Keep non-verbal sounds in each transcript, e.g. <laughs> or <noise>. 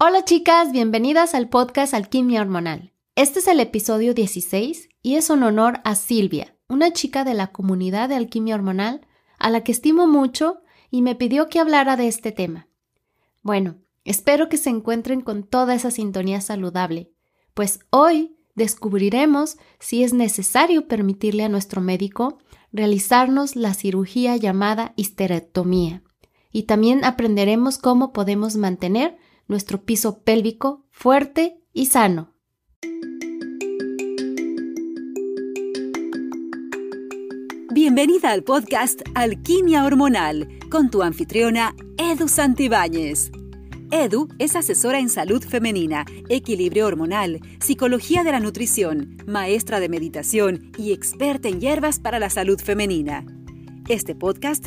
Hola chicas, bienvenidas al podcast Alquimia Hormonal. Este es el episodio 16 y es un honor a Silvia, una chica de la comunidad de Alquimia Hormonal a la que estimo mucho y me pidió que hablara de este tema. Bueno, espero que se encuentren con toda esa sintonía saludable, pues hoy descubriremos si es necesario permitirle a nuestro médico realizarnos la cirugía llamada histerectomía y también aprenderemos cómo podemos mantener nuestro piso pélvico fuerte y sano. Bienvenida al podcast Alquimia Hormonal con tu anfitriona Edu Santibáñez. Edu es asesora en salud femenina, equilibrio hormonal, psicología de la nutrición, maestra de meditación y experta en hierbas para la salud femenina. Este podcast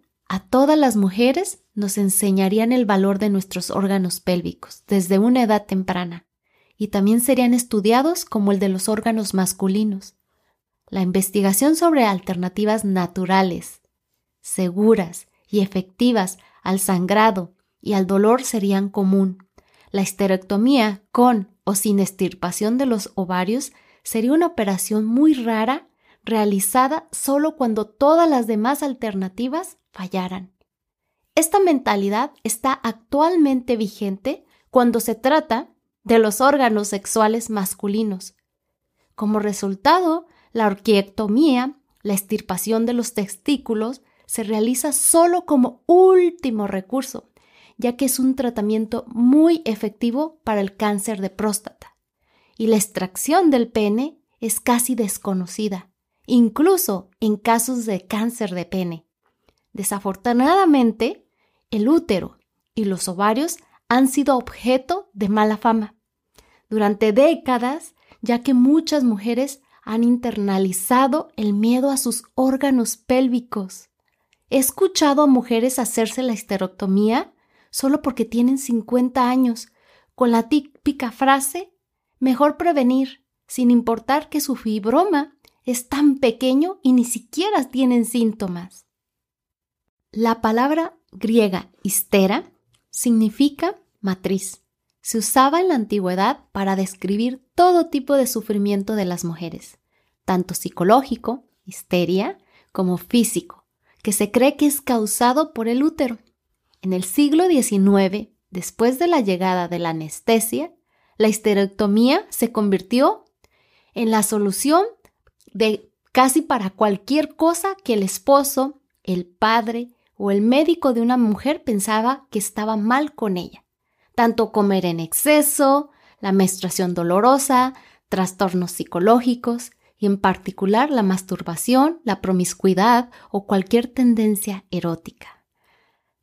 a todas las mujeres nos enseñarían el valor de nuestros órganos pélvicos desde una edad temprana y también serían estudiados como el de los órganos masculinos. La investigación sobre alternativas naturales, seguras y efectivas al sangrado y al dolor serían común. La histerectomía con o sin estirpación de los ovarios sería una operación muy rara realizada solo cuando todas las demás alternativas fallaran. Esta mentalidad está actualmente vigente cuando se trata de los órganos sexuales masculinos. Como resultado, la orquiectomía, la estirpación de los testículos, se realiza solo como último recurso, ya que es un tratamiento muy efectivo para el cáncer de próstata. Y la extracción del pene es casi desconocida, incluso en casos de cáncer de pene. Desafortunadamente, el útero y los ovarios han sido objeto de mala fama durante décadas, ya que muchas mujeres han internalizado el miedo a sus órganos pélvicos. He escuchado a mujeres hacerse la histerectomía solo porque tienen 50 años, con la típica frase, mejor prevenir, sin importar que su fibroma es tan pequeño y ni siquiera tienen síntomas. La palabra griega histera significa matriz. Se usaba en la antigüedad para describir todo tipo de sufrimiento de las mujeres, tanto psicológico, histeria, como físico, que se cree que es causado por el útero. En el siglo XIX, después de la llegada de la anestesia, la histerectomía se convirtió en la solución de casi para cualquier cosa que el esposo, el padre, o el médico de una mujer pensaba que estaba mal con ella. Tanto comer en exceso, la menstruación dolorosa, trastornos psicológicos y en particular la masturbación, la promiscuidad o cualquier tendencia erótica.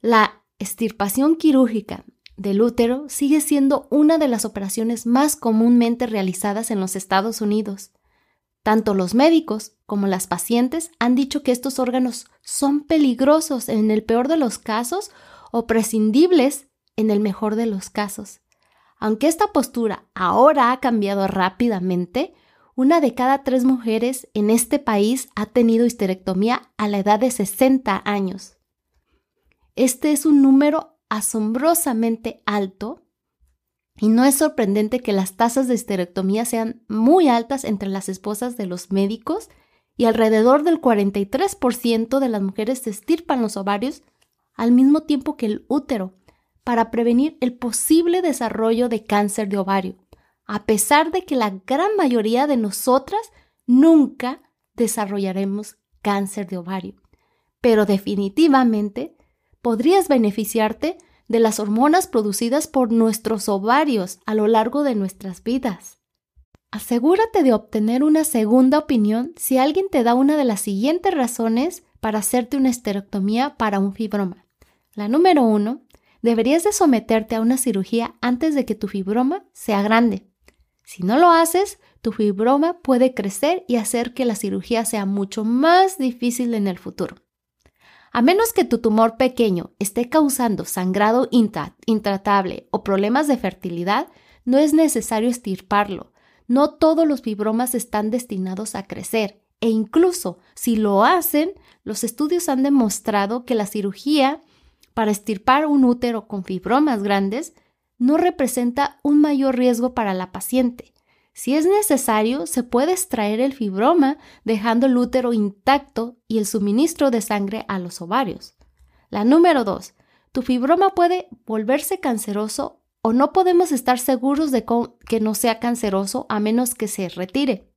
La estirpación quirúrgica del útero sigue siendo una de las operaciones más comúnmente realizadas en los Estados Unidos tanto los médicos como las pacientes han dicho que estos órganos son peligrosos en el peor de los casos o prescindibles en el mejor de los casos. Aunque esta postura ahora ha cambiado rápidamente, una de cada tres mujeres en este país ha tenido histerectomía a la edad de 60 años. Este es un número asombrosamente alto y no es sorprendente que las tasas de histerectomía sean muy altas entre las esposas de los médicos y alrededor del 43% de las mujeres se estirpan los ovarios al mismo tiempo que el útero para prevenir el posible desarrollo de cáncer de ovario, a pesar de que la gran mayoría de nosotras nunca desarrollaremos cáncer de ovario. Pero definitivamente podrías beneficiarte de las hormonas producidas por nuestros ovarios a lo largo de nuestras vidas. Asegúrate de obtener una segunda opinión si alguien te da una de las siguientes razones para hacerte una esterectomía para un fibroma. La número uno, deberías de someterte a una cirugía antes de que tu fibroma sea grande. Si no lo haces, tu fibroma puede crecer y hacer que la cirugía sea mucho más difícil en el futuro. A menos que tu tumor pequeño esté causando sangrado intratable o problemas de fertilidad, no es necesario estirparlo. No todos los fibromas están destinados a crecer e incluso si lo hacen, los estudios han demostrado que la cirugía para estirpar un útero con fibromas grandes no representa un mayor riesgo para la paciente. Si es necesario, se puede extraer el fibroma dejando el útero intacto y el suministro de sangre a los ovarios. La número 2. Tu fibroma puede volverse canceroso o no podemos estar seguros de que no sea canceroso a menos que se retire.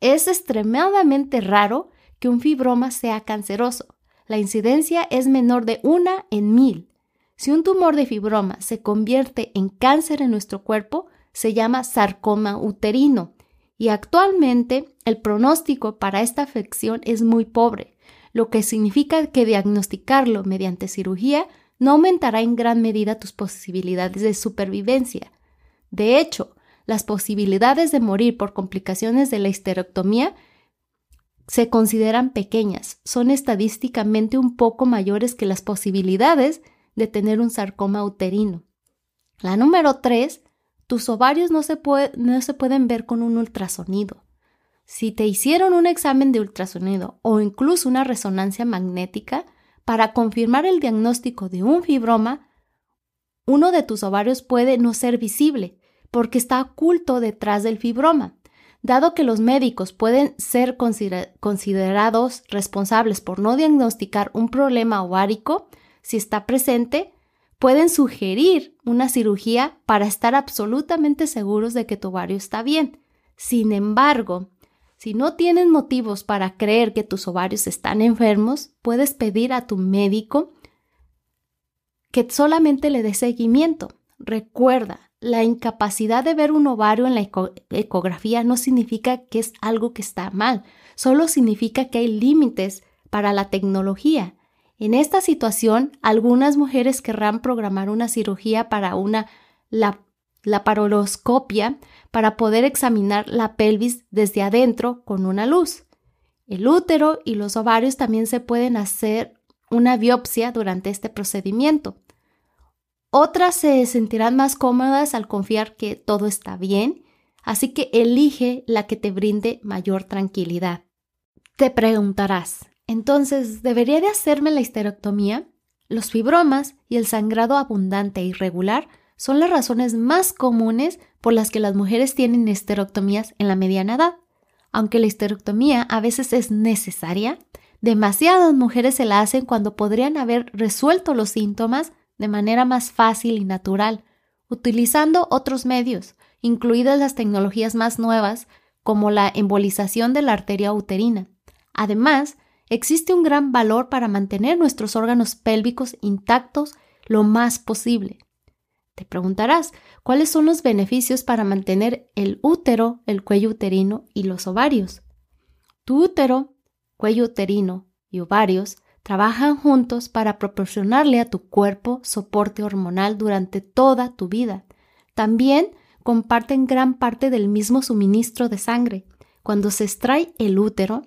Es extremadamente raro que un fibroma sea canceroso. La incidencia es menor de una en mil. Si un tumor de fibroma se convierte en cáncer en nuestro cuerpo, se llama sarcoma uterino y actualmente el pronóstico para esta afección es muy pobre, lo que significa que diagnosticarlo mediante cirugía no aumentará en gran medida tus posibilidades de supervivencia. De hecho, las posibilidades de morir por complicaciones de la histerectomía se consideran pequeñas, son estadísticamente un poco mayores que las posibilidades de tener un sarcoma uterino. La número 3 tus ovarios no se, pueden ver con un ultrasonido. Si te hicieron un examen de ultrasonido o incluso una resonancia magnética para confirmar el diagnóstico de un fibroma, uno de tus ovarios puede no ser visible porque está oculto detrás del fibroma. Dado que los médicos pueden ser considerados responsables por no diagnosticar un problema ovárico, si está presente, pueden sugerir una cirugía para estar absolutamente seguros de que tu ovario está bien. Sin embargo, si no tienes motivos para creer que tus ovarios están enfermos, puedes pedir a tu médico que solamente le dé seguimiento. Recuerda, la incapacidad de ver un ovario en la ecografía no significa que es algo que está mal, solo significa que hay límites para la tecnología en esta situación, algunas mujeres querrán programar una cirugía para una la, laparoscopia para poder examinar la pelvis desde adentro con una luz. El útero y los ovarios también se pueden hacer una biopsia durante este procedimiento. Otras se sentirán más cómodas al confiar que todo está bien, así que elige la que te brinde mayor tranquilidad. Te preguntarás, entonces, ¿debería de hacerme la histerectomía? Los fibromas y el sangrado abundante e irregular son las razones más comunes por las que las mujeres tienen histerectomías en la mediana edad. Aunque la histerectomía a veces es necesaria, demasiadas mujeres se la hacen cuando podrían haber resuelto los síntomas de manera más fácil y natural, utilizando otros medios, incluidas las tecnologías más nuevas como la embolización de la arteria uterina. Además, existe un gran valor para mantener nuestros órganos pélvicos intactos lo más posible. Te preguntarás, ¿cuáles son los beneficios para mantener el útero, el cuello uterino y los ovarios? Tu útero, cuello uterino y ovarios trabajan juntos para proporcionarle a tu cuerpo soporte hormonal durante toda tu vida. También comparten gran parte del mismo suministro de sangre. Cuando se extrae el útero,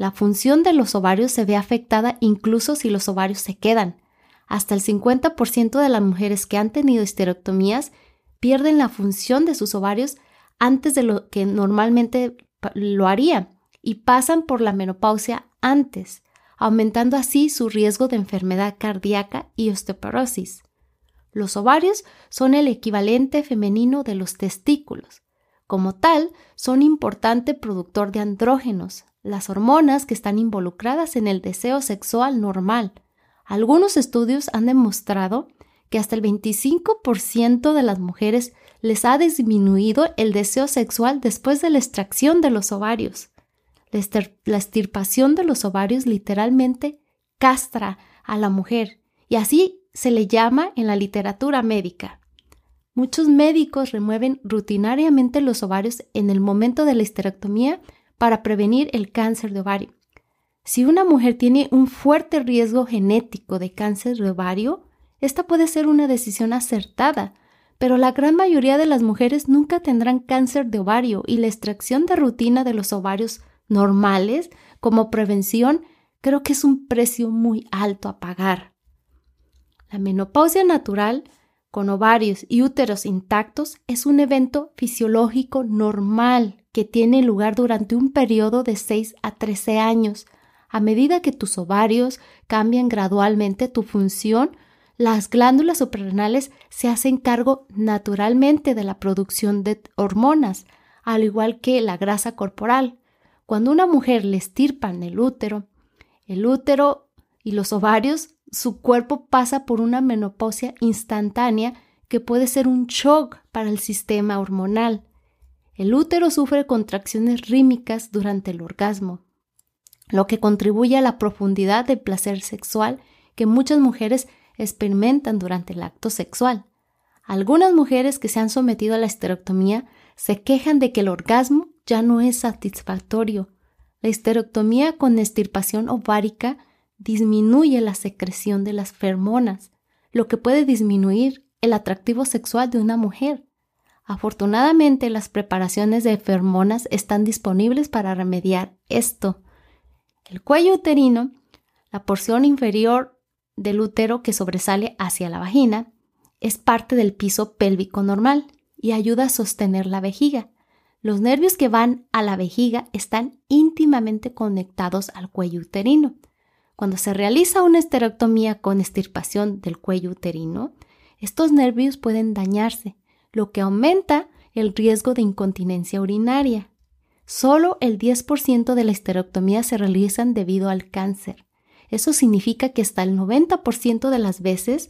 la función de los ovarios se ve afectada incluso si los ovarios se quedan. Hasta el 50% de las mujeres que han tenido esterectomías pierden la función de sus ovarios antes de lo que normalmente lo harían y pasan por la menopausia antes, aumentando así su riesgo de enfermedad cardíaca y osteoporosis. Los ovarios son el equivalente femenino de los testículos. Como tal, son importante productor de andrógenos, las hormonas que están involucradas en el deseo sexual normal. Algunos estudios han demostrado que hasta el 25% de las mujeres les ha disminuido el deseo sexual después de la extracción de los ovarios. La estirpación de los ovarios literalmente castra a la mujer y así se le llama en la literatura médica. Muchos médicos remueven rutinariamente los ovarios en el momento de la histerectomía para prevenir el cáncer de ovario. Si una mujer tiene un fuerte riesgo genético de cáncer de ovario, esta puede ser una decisión acertada, pero la gran mayoría de las mujeres nunca tendrán cáncer de ovario y la extracción de rutina de los ovarios normales como prevención creo que es un precio muy alto a pagar. La menopausia natural con ovarios y úteros intactos es un evento fisiológico normal que tiene lugar durante un periodo de 6 a 13 años. A medida que tus ovarios cambian gradualmente tu función, las glándulas suprarrenales se hacen cargo naturalmente de la producción de hormonas, al igual que la grasa corporal. Cuando una mujer le estirpan el útero, el útero y los ovarios su cuerpo pasa por una menopausia instantánea que puede ser un shock para el sistema hormonal. El útero sufre contracciones rítmicas durante el orgasmo, lo que contribuye a la profundidad del placer sexual que muchas mujeres experimentan durante el acto sexual. Algunas mujeres que se han sometido a la esterectomía se quejan de que el orgasmo ya no es satisfactorio. La esterectomía con estirpación ovárica disminuye la secreción de las fermonas, lo que puede disminuir el atractivo sexual de una mujer. Afortunadamente, las preparaciones de fermonas están disponibles para remediar esto. El cuello uterino, la porción inferior del útero que sobresale hacia la vagina, es parte del piso pélvico normal y ayuda a sostener la vejiga. Los nervios que van a la vejiga están íntimamente conectados al cuello uterino. Cuando se realiza una esterectomía con estirpación del cuello uterino, estos nervios pueden dañarse, lo que aumenta el riesgo de incontinencia urinaria. Solo el 10% de la esterectomía se realizan debido al cáncer. Eso significa que hasta el 90% de las veces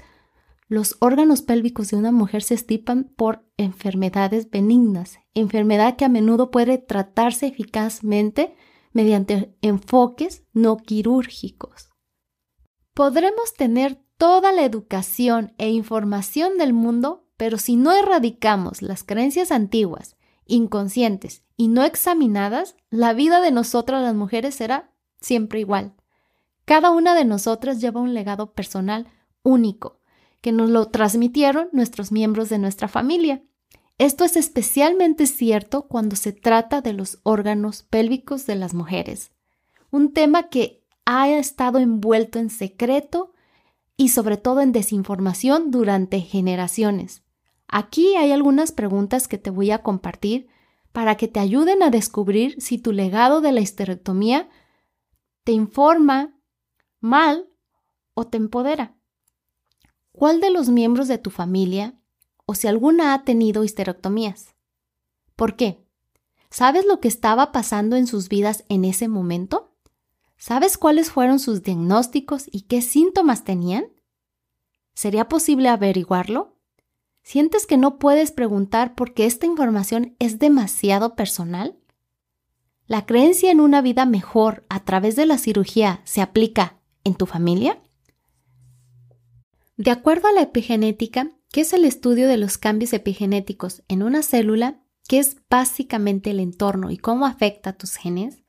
los órganos pélvicos de una mujer se estipan por enfermedades benignas, enfermedad que a menudo puede tratarse eficazmente mediante enfoques no quirúrgicos. Podremos tener toda la educación e información del mundo, pero si no erradicamos las creencias antiguas, inconscientes y no examinadas, la vida de nosotras las mujeres será siempre igual. Cada una de nosotras lleva un legado personal único, que nos lo transmitieron nuestros miembros de nuestra familia. Esto es especialmente cierto cuando se trata de los órganos pélvicos de las mujeres, un tema que ha estado envuelto en secreto y sobre todo en desinformación durante generaciones. Aquí hay algunas preguntas que te voy a compartir para que te ayuden a descubrir si tu legado de la histerectomía te informa mal o te empodera. ¿Cuál de los miembros de tu familia o si alguna ha tenido histerectomías. ¿Por qué? ¿Sabes lo que estaba pasando en sus vidas en ese momento? ¿Sabes cuáles fueron sus diagnósticos y qué síntomas tenían? ¿Sería posible averiguarlo? ¿Sientes que no puedes preguntar porque esta información es demasiado personal? ¿La creencia en una vida mejor a través de la cirugía se aplica en tu familia? De acuerdo a la epigenética, que es el estudio de los cambios epigenéticos en una célula, que es básicamente el entorno y cómo afecta a tus genes,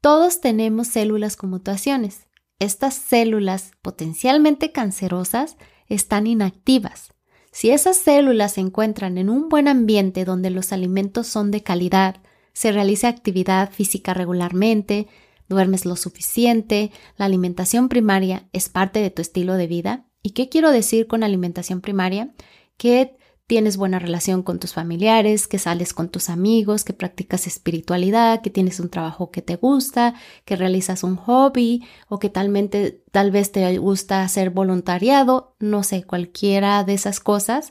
todos tenemos células con mutaciones. Estas células potencialmente cancerosas están inactivas. Si esas células se encuentran en un buen ambiente donde los alimentos son de calidad, se realiza actividad física regularmente, duermes lo suficiente, la alimentación primaria es parte de tu estilo de vida, ¿Y qué quiero decir con alimentación primaria? Que tienes buena relación con tus familiares, que sales con tus amigos, que practicas espiritualidad, que tienes un trabajo que te gusta, que realizas un hobby o que talmente, tal vez te gusta hacer voluntariado, no sé, cualquiera de esas cosas,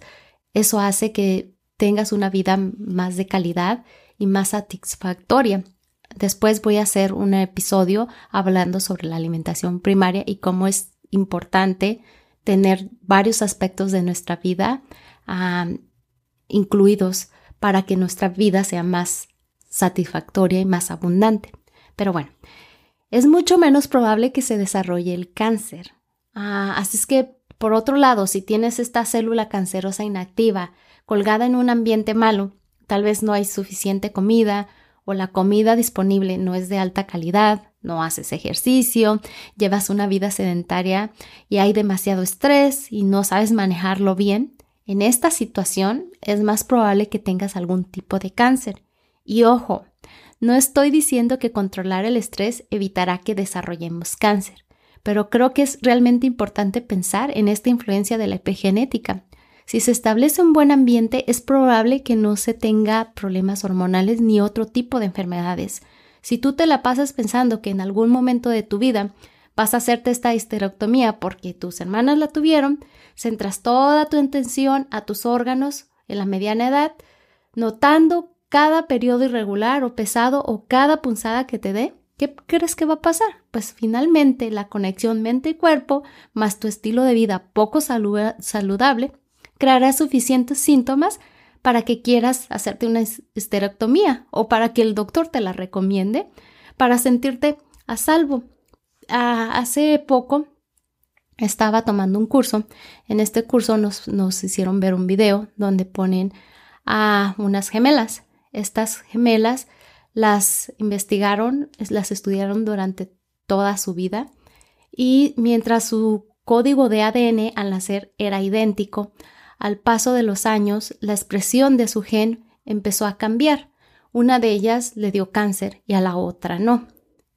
eso hace que tengas una vida más de calidad y más satisfactoria. Después voy a hacer un episodio hablando sobre la alimentación primaria y cómo es importante tener varios aspectos de nuestra vida incluidos para que nuestra vida sea más satisfactoria y más abundante. Pero bueno, es mucho menos probable que se desarrolle el cáncer. Ah, así es que, por otro lado, si tienes esta célula cancerosa inactiva colgada en un ambiente malo, tal vez no hay suficiente comida o la comida disponible no es de alta calidad, no haces ejercicio, llevas una vida sedentaria y hay demasiado estrés y no sabes manejarlo bien, en esta situación es más probable que tengas algún tipo de cáncer. Y ojo, no estoy diciendo que controlar el estrés evitará que desarrollemos cáncer, pero creo que es realmente importante pensar en esta influencia de la epigenética. Si se establece un buen ambiente, es probable que no se tenga problemas hormonales ni otro tipo de enfermedades. Si tú te la pasas pensando que en algún momento de tu vida vas a hacerte esta histerectomía porque tus hermanas la tuvieron, centras toda tu atención a tus órganos en la mediana edad, notando cada periodo irregular o pesado o cada punzada que te dé, ¿qué crees que va a pasar? Pues finalmente la conexión mente y cuerpo, más tu estilo de vida poco saludable, creará suficientes síntomas para que quieras hacerte una histerectomía o para que el doctor te la recomiende para sentirte a salvo. Ah, hace poco estaba tomando un curso. En este curso nos, nos hicieron ver un video donde ponen a unas gemelas. Estas gemelas las investigaron, las estudiaron durante toda su vida y mientras su código de ADN al nacer era idéntico, al paso de los años la expresión de su gen empezó a cambiar. Una de ellas le dio cáncer y a la otra no.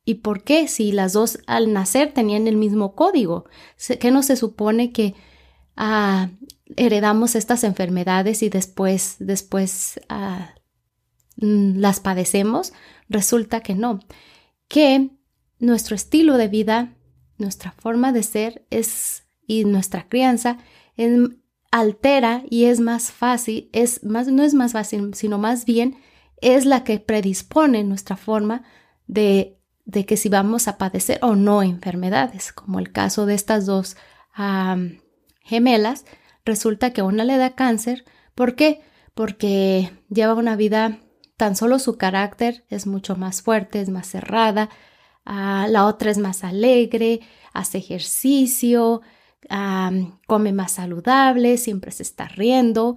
¿Y por qué? Si las dos al nacer tenían el mismo código. ¿Qué no se supone que ah, heredamos estas enfermedades y después, después ah, mm, las padecemos? Resulta que no. Que nuestro estilo de vida, nuestra forma de ser es, y nuestra crianza altera y es más fácil, es más, no es más fácil, sino más bien es la que predispone nuestra forma de de que si vamos a padecer o no enfermedades, como el caso de estas dos gemelas, resulta que una le da cáncer. ¿Por qué? Porque lleva una vida, tan solo su carácter es mucho más fuerte, es más cerrada, la otra es más alegre, hace ejercicio, come más saludable, siempre se está riendo,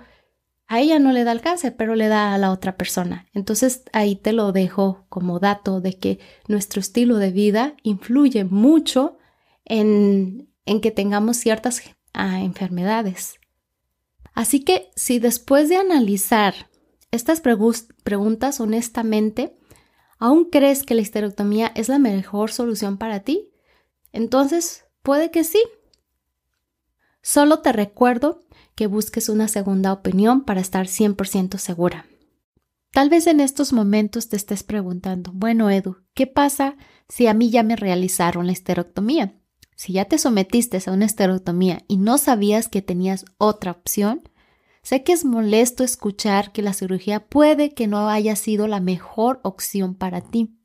a ella no le da el cáncer, pero le da a la otra persona. Entonces ahí te lo dejo como dato de que nuestro estilo de vida influye mucho en, en que tengamos ciertas ah, enfermedades. Así que si después de analizar estas preguntas honestamente, aún crees que la histerectomía es la mejor solución para ti, entonces puede que sí. Solo te recuerdo que busques una segunda opinión para estar 100% segura. Tal vez en estos momentos te estés preguntando, bueno, Edu, ¿qué pasa si a mí ya me realizaron la esterectomía? Si ya te sometiste a una esterectomía y no sabías que tenías otra opción, sé que es molesto escuchar que la cirugía puede que no haya sido la mejor opción para ti.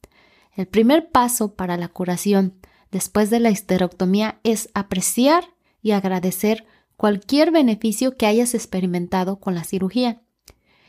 El primer paso para la curación después de la esterectomía es apreciar y agradecer cualquier beneficio que hayas experimentado con la cirugía,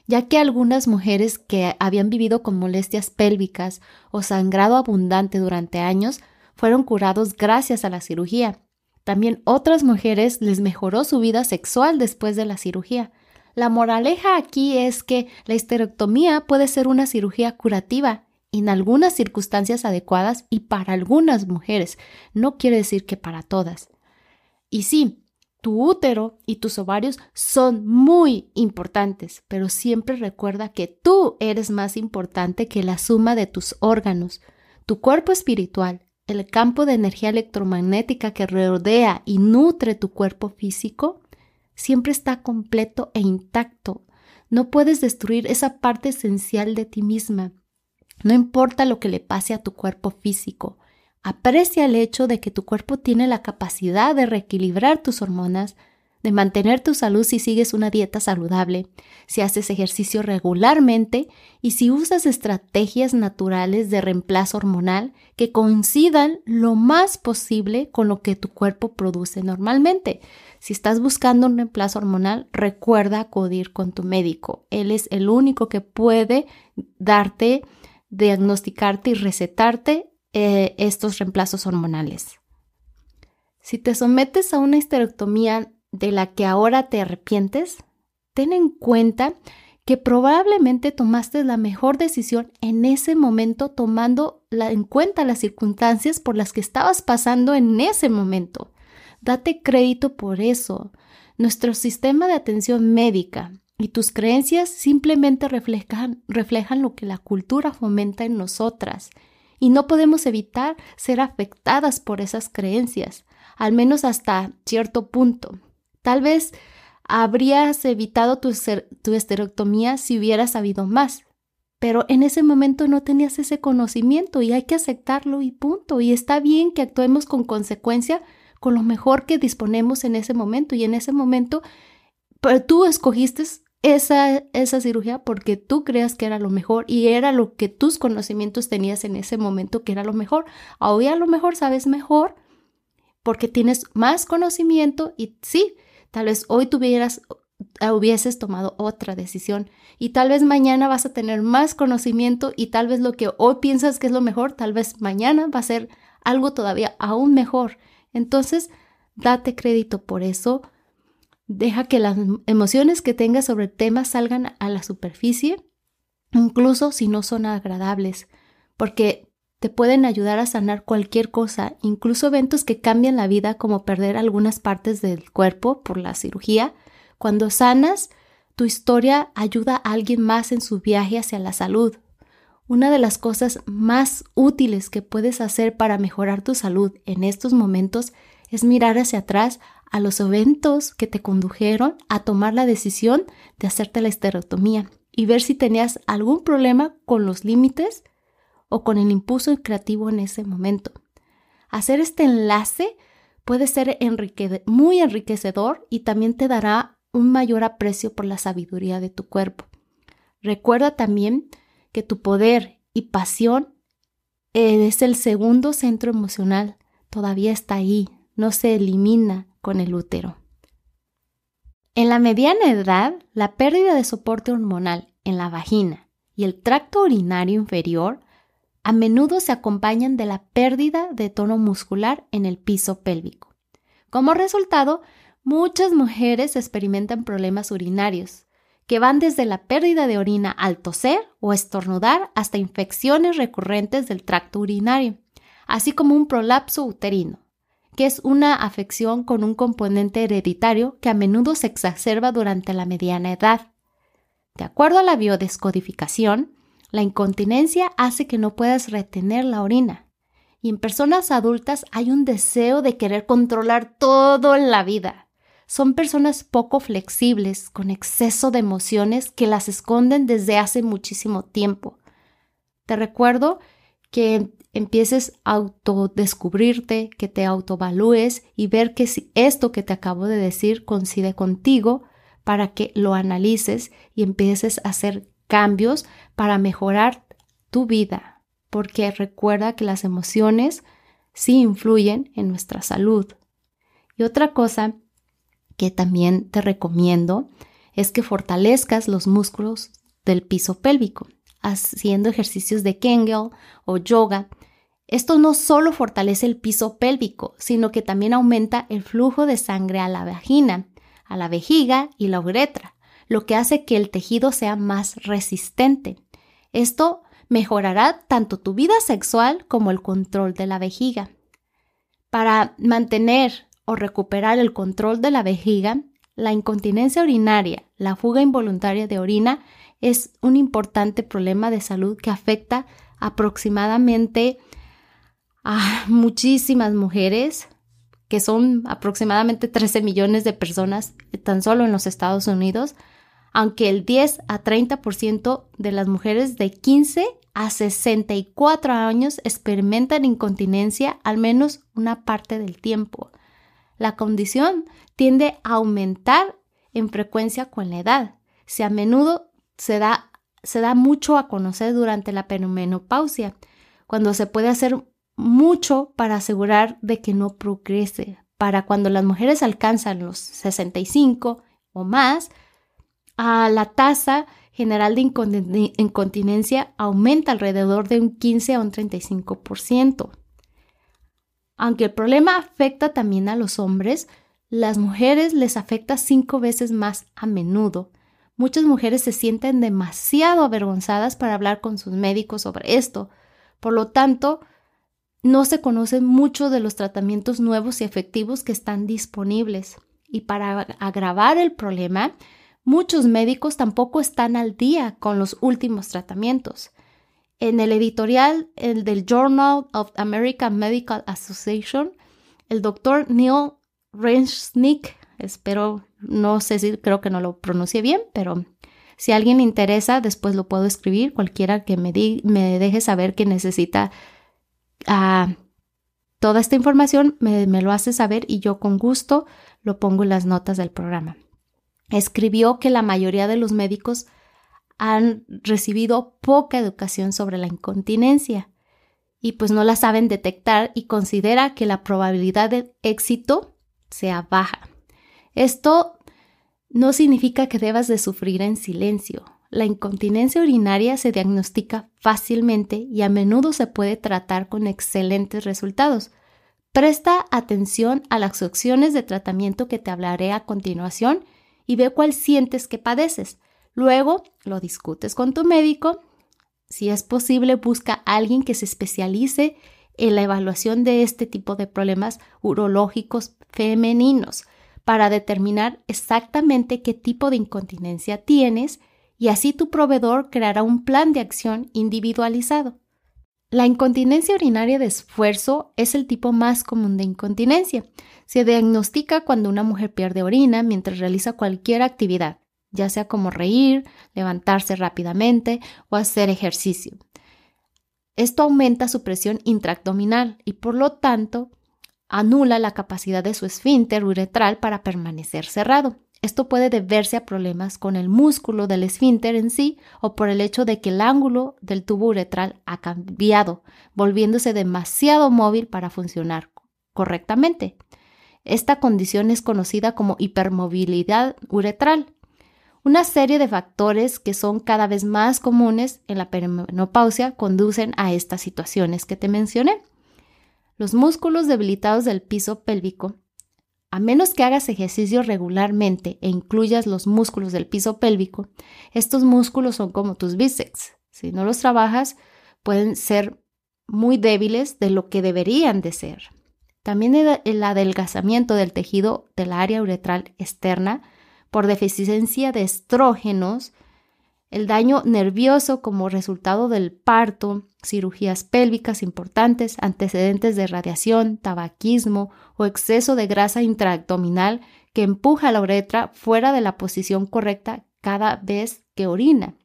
ya que algunas mujeres que habían vivido con molestias pélvicas o sangrado abundante durante años fueron curados gracias a la cirugía. También otras mujeres les mejoró su vida sexual después de la cirugía. La moraleja aquí es que la histerectomía puede ser una cirugía curativa en algunas circunstancias adecuadas y para algunas mujeres. No quiere decir que para todas. Y sí, tu útero y tus ovarios son muy importantes, pero siempre recuerda que tú eres más importante que la suma de tus órganos. Tu cuerpo espiritual, el campo de energía electromagnética que rodea y nutre tu cuerpo físico, siempre está completo e intacto. No puedes destruir esa parte esencial de ti misma. No importa lo que le pase a tu cuerpo físico, Aprecia el hecho de que tu cuerpo tiene la capacidad de reequilibrar tus hormonas, de mantener tu salud si sigues una dieta saludable, si haces ejercicio regularmente y si usas estrategias naturales de reemplazo hormonal que coincidan lo más posible con lo que tu cuerpo produce normalmente. Si estás buscando un reemplazo hormonal, recuerda acudir con tu médico. Él es el único que puede darte, diagnosticarte y recetarte eh, estos reemplazos hormonales. Si te sometes a una histerectomía de la que ahora te arrepientes, ten en cuenta que probablemente tomaste la mejor decisión en ese momento tomando en cuenta las circunstancias por las que estabas pasando en ese momento. Date crédito por eso. Nuestro sistema de atención médica y tus creencias simplemente reflejan, reflejan lo que la cultura fomenta en nosotras y no podemos evitar ser afectadas por esas creencias, al menos hasta cierto punto. Tal vez habrías evitado tu, tu esterectomía si hubieras sabido más, pero en ese momento no tenías ese conocimiento y hay que aceptarlo y punto. Y está bien que actuemos con consecuencia con lo mejor que disponemos en ese momento y en ese momento pero tú escogiste esa, esa cirugía porque tú creas que era lo mejor y era lo que tus conocimientos tenías en ese momento que era lo mejor. Hoy a lo mejor sabes mejor porque tienes más conocimiento y sí, tal vez hoy tuvieras hubieses tomado otra decisión y tal vez mañana vas a tener más conocimiento y tal vez lo que hoy piensas que es lo mejor, tal vez mañana va a ser algo todavía aún mejor. Entonces, date crédito por eso Deja que las emociones que tengas sobre el tema salgan a la superficie, incluso si no son agradables, porque te pueden ayudar a sanar cualquier cosa, incluso eventos que cambian la vida como perder algunas partes del cuerpo por la cirugía. Cuando sanas, tu historia ayuda a alguien más en su viaje hacia la salud. Una de las cosas más útiles que puedes hacer para mejorar tu salud en estos momentos es mirar hacia atrás a los eventos que te condujeron a tomar la decisión de hacerte la estereotomía y ver si tenías algún problema con los límites o con el impulso creativo en ese momento. Hacer este enlace puede ser muy enriquecedor y también te dará un mayor aprecio por la sabiduría de tu cuerpo. Recuerda también que tu poder y pasión es el segundo centro emocional, todavía está ahí, no se elimina con el útero. En la mediana edad, la pérdida de soporte hormonal en la vagina y el tracto urinario inferior a menudo se acompañan de la pérdida de tono muscular en el piso pélvico. Como resultado, muchas mujeres experimentan problemas urinarios, que van desde la pérdida de orina al toser o estornudar hasta infecciones recurrentes del tracto urinario, así como un prolapso uterino, que es una afección con un componente hereditario que a menudo se exacerba durante la mediana edad. De acuerdo a la biodescodificación, la incontinencia hace que no puedas retener la orina. Y en personas adultas hay un deseo de querer controlar todo en la vida. Son personas poco flexibles, con exceso de emociones que las esconden desde hace muchísimo tiempo. Te recuerdo que empieces a autodescubrirte, que te autovalúes y ver que si esto que te acabo de decir coincide contigo para que lo analices y empieces a hacer cambios para mejorar tu vida, porque recuerda que las emociones sí influyen en nuestra salud. Y otra cosa que también te recomiendo es que fortalezcas los músculos del piso pélvico haciendo ejercicios de Kegel o yoga. Esto no solo fortalece el piso pélvico, sino que también aumenta el flujo de sangre a la vagina, a la vejiga y la uretra, lo que hace que el tejido sea más resistente. Esto mejorará tanto tu vida sexual como el control de la vejiga. Para mantener o recuperar el control de la vejiga, la incontinencia urinaria, la fuga involuntaria de orina es un importante problema de salud que afecta aproximadamente a muchísimas mujeres, que son aproximadamente 13 millones de personas tan solo en los Estados Unidos, aunque el 10 a 30% de las mujeres de 15 a 64 años experimentan incontinencia al menos una parte del tiempo. La condición tiende a aumentar en frecuencia con la edad. Si a menudo se da, se da mucho a conocer durante la perimenopausia, cuando se puede hacer mucho para asegurar de que no progrese. Para cuando las mujeres alcanzan los 65 o más, a la tasa general de incontinencia aumenta alrededor de un 15 a un 35%. Aunque el problema afecta también a los hombres, las mujeres les afecta cinco veces más a menudo Muchas mujeres se sienten demasiado avergonzadas para hablar con sus médicos sobre esto. Por lo tanto, no se conocen mucho de los tratamientos nuevos y efectivos que están disponibles. Y para agravar el problema, muchos médicos tampoco están al día con los últimos tratamientos. En el editorial el del Journal of American Medical Association, el doctor Neil Renschnick, espero, no sé si creo que no lo pronuncie bien, pero si a alguien le interesa, después lo puedo escribir, cualquiera que me, me deje saber que necesita uh, toda esta información, me, me lo hace saber y yo con gusto lo pongo en las notas del programa. Escribió que la mayoría de los médicos han recibido poca educación sobre la incontinencia y pues no la saben detectar y considera que la probabilidad de éxito sea baja. Esto no significa que debas de sufrir en silencio. La incontinencia urinaria se diagnostica fácilmente y a menudo se puede tratar con excelentes resultados. Presta atención a las opciones de tratamiento que te hablaré a continuación y ve cuál sientes que padeces. Luego lo discutes con tu médico. Si es posible, busca a alguien que se especialice en la evaluación de este tipo de problemas urológicos femeninos para determinar exactamente qué tipo de incontinencia tienes y así tu proveedor creará un plan de acción individualizado. La incontinencia urinaria de esfuerzo es el tipo más común de incontinencia. Se diagnostica cuando una mujer pierde orina mientras realiza cualquier actividad, ya sea como reír, levantarse rápidamente o hacer ejercicio. Esto aumenta su presión intraabdominal y por lo tanto anula la capacidad de su esfínter uretral para permanecer cerrado. Esto puede deberse a problemas con el músculo del esfínter en sí o por el hecho de que el ángulo del tubo uretral ha cambiado, volviéndose demasiado móvil para funcionar correctamente. Esta condición es conocida como hipermovilidad uretral. Una serie de factores que son cada vez más comunes en la perimenopausia conducen a estas situaciones que te mencioné. Los músculos debilitados del piso pélvico a menos que hagas ejercicio regularmente e incluyas los músculos del piso pélvico, estos músculos son como tus bíceps. Si no los trabajas, pueden ser muy débiles de lo que deberían de ser. También el adelgazamiento del tejido del área uretral externa por deficiencia de estrógenos el daño nervioso como resultado del parto, cirugías pélvicas importantes, antecedentes de radiación, tabaquismo o exceso de grasa intraabdominal que empuja la uretra fuera de la posición correcta cada vez que orina.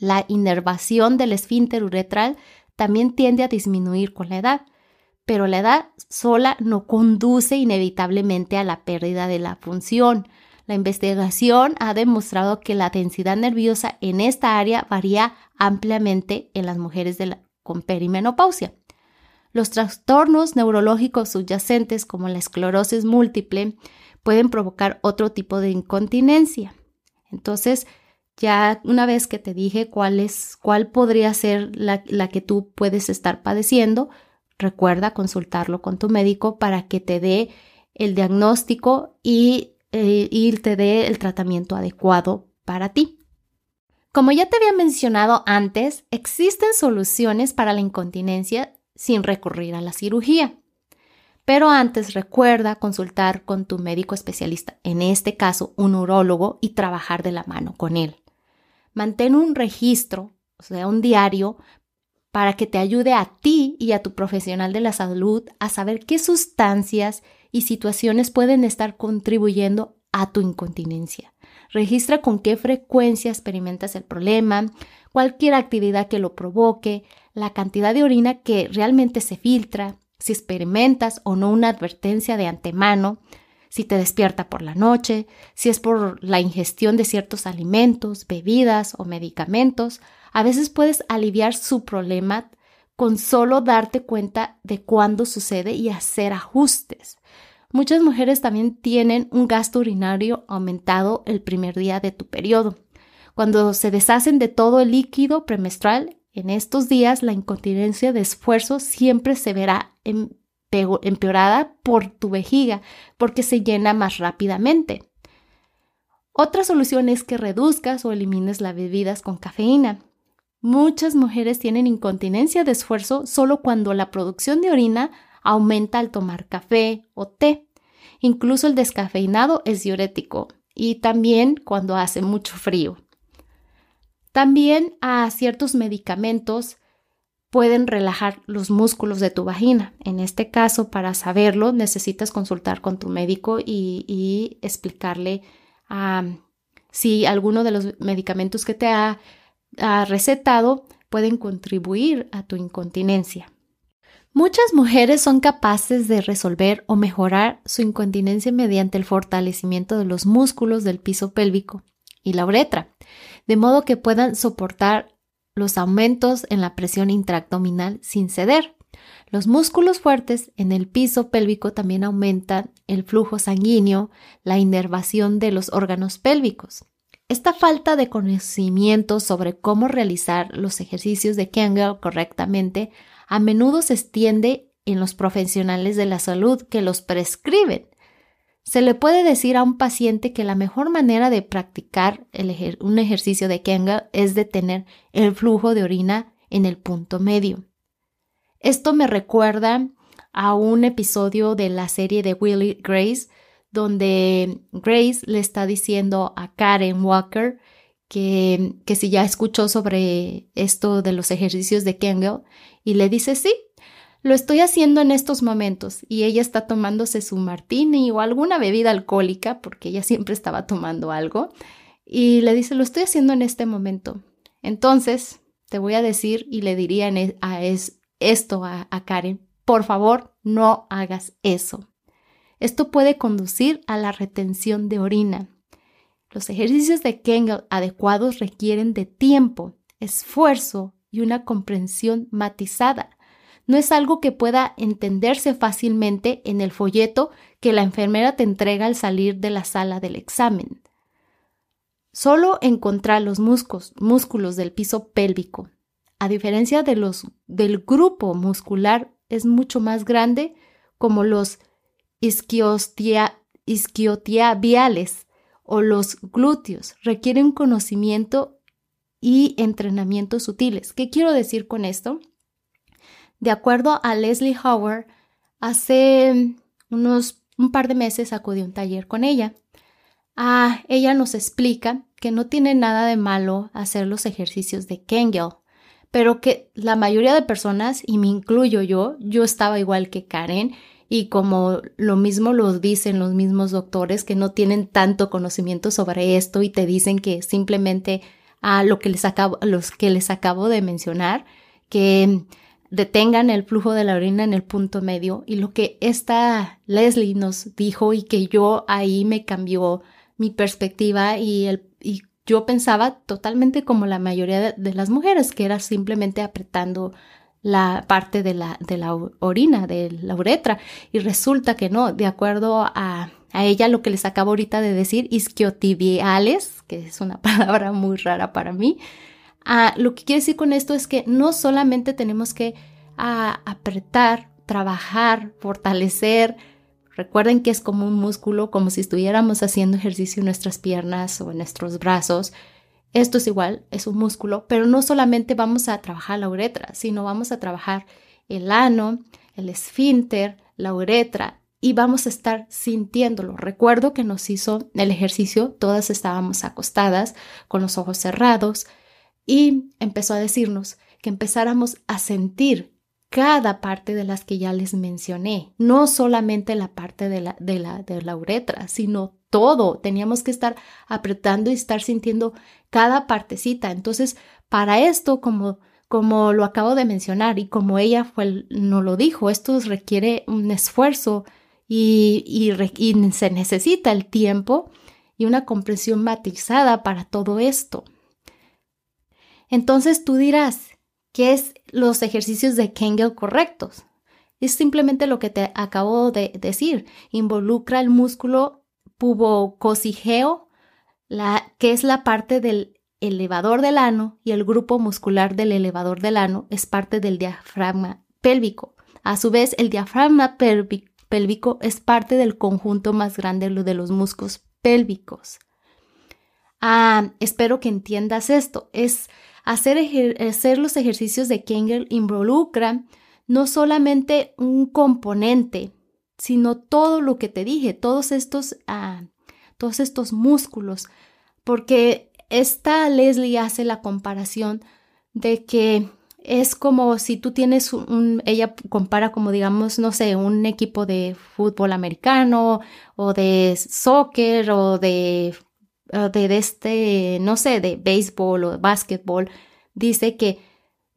La inervación del esfínter uretral también tiende a disminuir con la edad, pero la edad sola no conduce inevitablemente a la pérdida de la función. La investigación ha demostrado que la densidad nerviosa en esta área varía ampliamente en las mujeres con perimenopausia. Los trastornos neurológicos subyacentes como la esclerosis múltiple pueden provocar otro tipo de incontinencia. Entonces, ya una vez que te dije cuál es, cuál podría ser la, la que tú puedes estar padeciendo, recuerda consultarlo con tu médico para que te dé el diagnóstico y eh, y te dé el tratamiento adecuado para ti. Como ya te había mencionado antes, existen soluciones para la incontinencia sin recurrir a la cirugía. Pero antes recuerda consultar con tu médico especialista, en este caso un urólogo, y trabajar de la mano con él. Mantén un registro, o sea, un diario, para que te ayude a ti y a tu profesional de la salud a saber qué sustancias y situaciones pueden estar contribuyendo a tu incontinencia. Registra con qué frecuencia experimentas el problema, cualquier actividad que lo provoque, la cantidad de orina que realmente se filtra, si experimentas o no una advertencia de antemano, si te despierta por la noche, si es por la ingestión de ciertos alimentos, bebidas o medicamentos. A veces puedes aliviar su problema con solo darte cuenta de cuándo sucede y hacer ajustes. Muchas mujeres también tienen un gasto urinario aumentado el primer día de tu periodo. Cuando se deshacen de todo el líquido premenstrual, en estos días la incontinencia de esfuerzo siempre se verá empeorada por tu vejiga porque se llena más rápidamente. Otra solución es que reduzcas o elimines las bebidas con cafeína. Muchas mujeres tienen incontinencia de esfuerzo solo cuando la producción de orina aumenta al tomar café o té. Incluso el descafeinado es diurético y también cuando hace mucho frío. También a ciertos medicamentos pueden relajar los músculos de tu vagina. En este caso, para saberlo, necesitas consultar con tu médico y, explicarle si alguno de los medicamentos que te ha recetado pueden contribuir a tu incontinencia. Muchas mujeres son capaces de resolver o mejorar su incontinencia mediante el fortalecimiento de los músculos del piso pélvico y la uretra, de modo que puedan soportar los aumentos en la presión intraabdominal sin ceder. Los músculos fuertes en el piso pélvico también aumentan el flujo sanguíneo, la inervación de los órganos pélvicos. Esta falta de conocimiento sobre cómo realizar los ejercicios de Kegel correctamente a menudo se extiende en los profesionales de la salud que los prescriben. Se le puede decir a un paciente que la mejor manera de practicar un ejercicio de Kegel es detener el flujo de orina en el punto medio. Esto me recuerda a un episodio de la serie de Willie Grace donde Grace le está diciendo a Karen Walker que, que si ya escuchó sobre esto de los ejercicios de Kegel y le dice sí, lo estoy haciendo en estos momentos y ella está tomándose su martini o alguna bebida alcohólica porque ella siempre estaba tomando algo y le dice lo estoy haciendo en este momento. Entonces te voy a decir y le diría e, a esto a Karen, por favor no hagas eso. Esto puede conducir a la retención de orina. Los ejercicios de Kegel adecuados requieren de tiempo, esfuerzo y una comprensión matizada. No es algo que pueda entenderse fácilmente en el folleto que la enfermera te entrega al salir de la sala del examen. Solo encontrar los músculos, músculos del piso pélvico, a diferencia de los del grupo muscular, es mucho más grande, como los isquiotibiales o los glúteos requieren conocimiento y entrenamiento sutiles. ¿Qué quiero decir con esto? De acuerdo a Leslie Howard, hace unos un par de meses acudí a un taller con ella. Ah, ella nos explica que no tiene nada de malo hacer los ejercicios de Kegel, pero que la mayoría de personas, y me incluyo yo, yo estaba igual que Karen, y como lo mismo lo dicen los mismos doctores que no tienen tanto conocimiento sobre esto y te dicen que simplemente a lo que les acabo, los que les acabo de mencionar, que detengan el flujo de la orina en el punto medio y lo que esta Leslie nos dijo y que yo ahí me cambió mi perspectiva y yo pensaba totalmente como la mayoría de, de las mujeres, que era simplemente apretando la parte de la, de la orina, de la uretra, y resulta que no, de acuerdo a, a ella lo que les acabo ahorita de decir, isquiotibiales, que es una <laughs> palabra muy rara para mí, ah, lo que quiere decir con esto es que no solamente tenemos que ah, apretar, trabajar, fortalecer, recuerden que es como un músculo, como si estuviéramos haciendo ejercicio en nuestras piernas o en nuestros brazos, esto es igual, es un músculo, pero no solamente vamos a trabajar la uretra, sino vamos a trabajar el ano, el esfínter, la uretra y vamos a estar sintiéndolo. Recuerdo que nos hizo el ejercicio, todas estábamos acostadas con los ojos cerrados y empezó a decirnos que empezáramos a sentir cada parte de las que ya les mencioné, no solamente la parte de la, de la, de la uretra, sino todo. Teníamos que estar apretando y estar sintiendo cada partecita. Entonces, para esto, como, como lo acabo de mencionar y como ella no lo dijo, esto requiere un esfuerzo y, y se necesita el tiempo y una comprensión matizada para todo esto. Entonces tú dirás, ¿qué es los ejercicios de Kegel correctos? Es simplemente lo que te acabo de decir. Involucra el músculo pubococigeo, la, que es la parte del elevador del ano y el grupo muscular del elevador del ano es parte del diafragma pélvico. A su vez, el diafragma pélvico es parte del conjunto más grande de los músculos pélvicos. Ah, espero que entiendas esto. Es hacer, hacer los ejercicios de Kegel involucra no solamente un componente, sino todo lo que te dije, todos estos, ah, todos estos músculos, porque esta Leslie hace la comparación de que es como si tú tienes un, ella compara como digamos, no sé, un equipo de fútbol americano o de soccer o de, de, este, no sé, de béisbol o de básquetbol. Dice que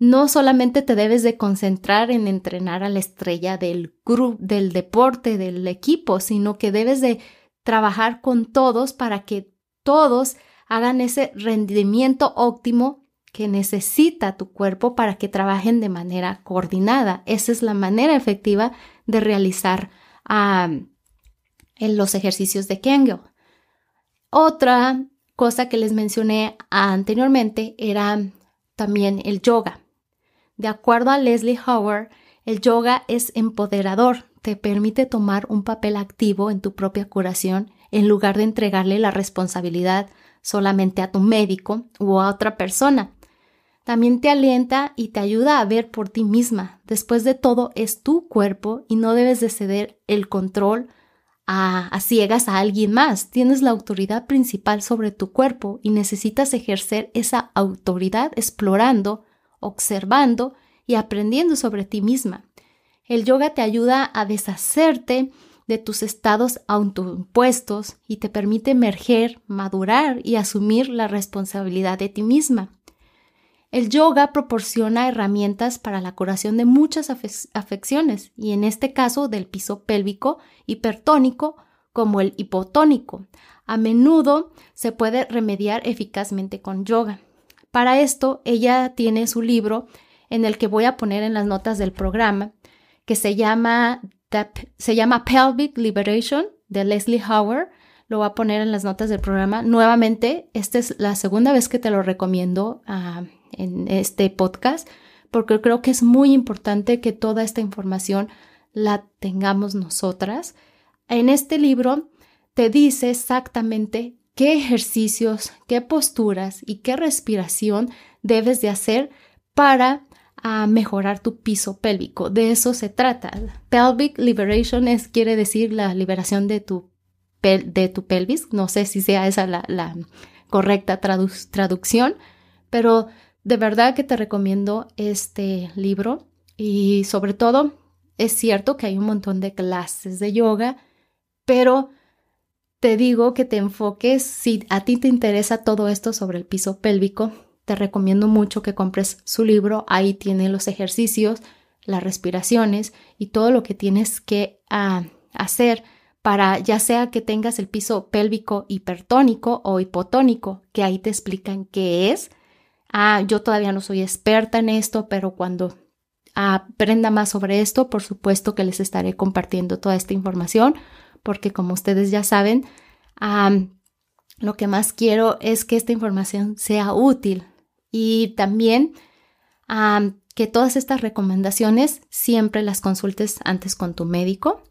no solamente te debes de concentrar en entrenar a la estrella del grupo, del deporte, del equipo, sino que debes de trabajar con todos para que todos hagan ese rendimiento óptimo que necesita tu cuerpo para que trabajen de manera coordinada. Esa es la manera efectiva de realizar en los ejercicios de Kegel. Otra cosa que les mencioné anteriormente era también el yoga. De acuerdo a Leslie Howard, el yoga es empoderador, te permite tomar un papel activo en tu propia curación en lugar de entregarle la responsabilidad solamente a tu médico u a otra persona. También te alienta y te ayuda a ver por ti misma. Después de todo, es tu cuerpo y no debes de ceder el control a, a, ciegas a alguien más. Tienes la autoridad principal sobre tu cuerpo y necesitas ejercer esa autoridad explorando, observando y aprendiendo sobre ti misma. El yoga te ayuda a deshacerte de tus estados autoimpuestos y te permite emerger, madurar y asumir la responsabilidad de ti misma. El yoga proporciona herramientas para la curación de muchas afecciones y en este caso del piso pélvico hipertónico como el hipotónico. A menudo se puede remediar eficazmente con yoga. Para esto, ella tiene su libro en el que voy a poner en las notas del programa, que se llama, se llama Pelvic Liberation de Leslie Howard. Lo voy a poner en las notas del programa. Nuevamente, esta es la segunda vez que te lo recomiendo. a en este podcast, porque creo que es muy importante que toda esta información la tengamos nosotras. En este libro te dice exactamente qué ejercicios, qué posturas y qué respiración debes de hacer para ah, mejorar tu piso pélvico. De eso se trata. Pelvic liberation es, quiere decir la liberación de tu, de tu pelvis. No sé si sea esa la, correcta traducción, pero de verdad que te recomiendo este libro y sobre todo es cierto que hay un montón de clases de yoga, pero te digo que te enfoques, si a ti te interesa todo esto sobre el piso pélvico, te recomiendo mucho que compres su libro, ahí tiene los ejercicios, las respiraciones y todo lo que tienes que ah, hacer para ya sea que tengas el piso pélvico hipertónico o hipotónico, que ahí te explican qué es, ah, yo todavía no soy experta en esto, pero cuando aprenda más sobre esto, por supuesto que les estaré compartiendo toda esta información, porque como ustedes ya saben, lo que más quiero es que esta información sea útil y también que todas estas recomendaciones siempre las consultes antes con tu médico.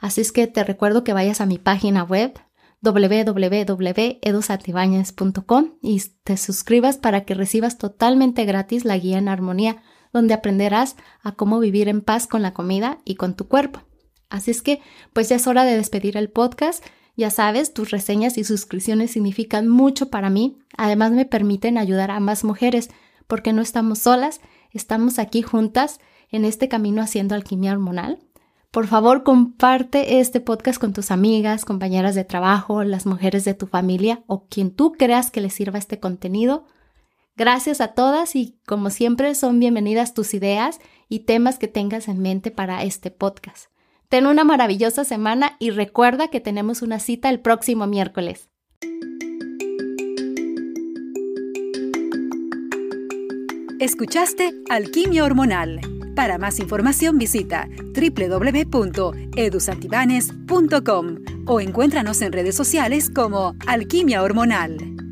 Así es que te recuerdo que vayas a mi página web www.edusantibañez.com y te suscribas para que recibas totalmente gratis la guía en armonía, donde aprenderás a cómo vivir en paz con la comida y con tu cuerpo. Así es que, pues ya es hora de despedir el podcast. Ya sabes, tus reseñas y suscripciones significan mucho para mí. Además, me permiten ayudar a más mujeres, porque no estamos solas, estamos aquí juntas en este camino haciendo alquimia hormonal por favor, comparte este podcast con tus amigas, compañeras de trabajo, las mujeres de tu familia o quien tú creas que les sirva este contenido. Gracias a todas y como siempre son bienvenidas tus ideas y temas que tengas en mente para este podcast. Ten una maravillosa semana y recuerda que tenemos una cita el próximo miércoles. Escuchaste Alquimia Hormonal para más información visita www.edusantibanes.com o encuéntranos en redes sociales como Alquimia Hormonal.